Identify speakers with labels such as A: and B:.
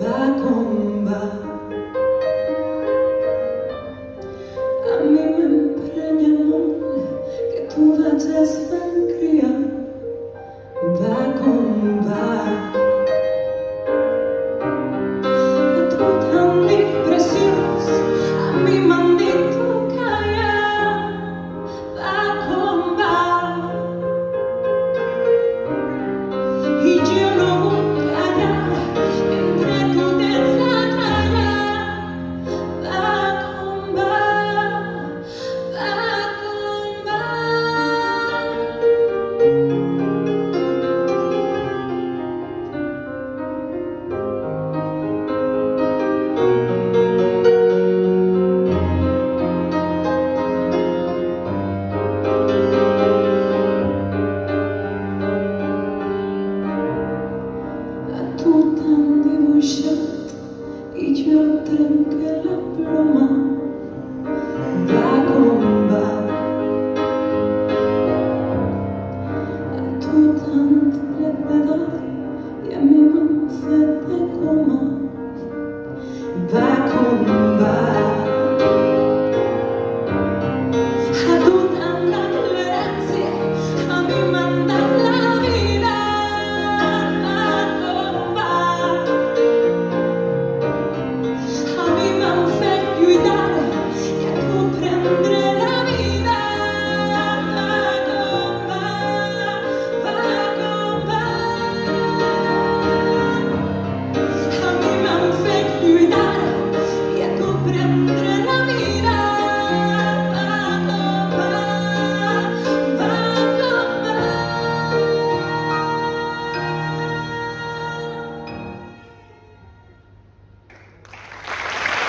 A: Vacuum, vacuum. Tú tan dibuixat y yo trenque la pluma Va com va. Tu tan le pedal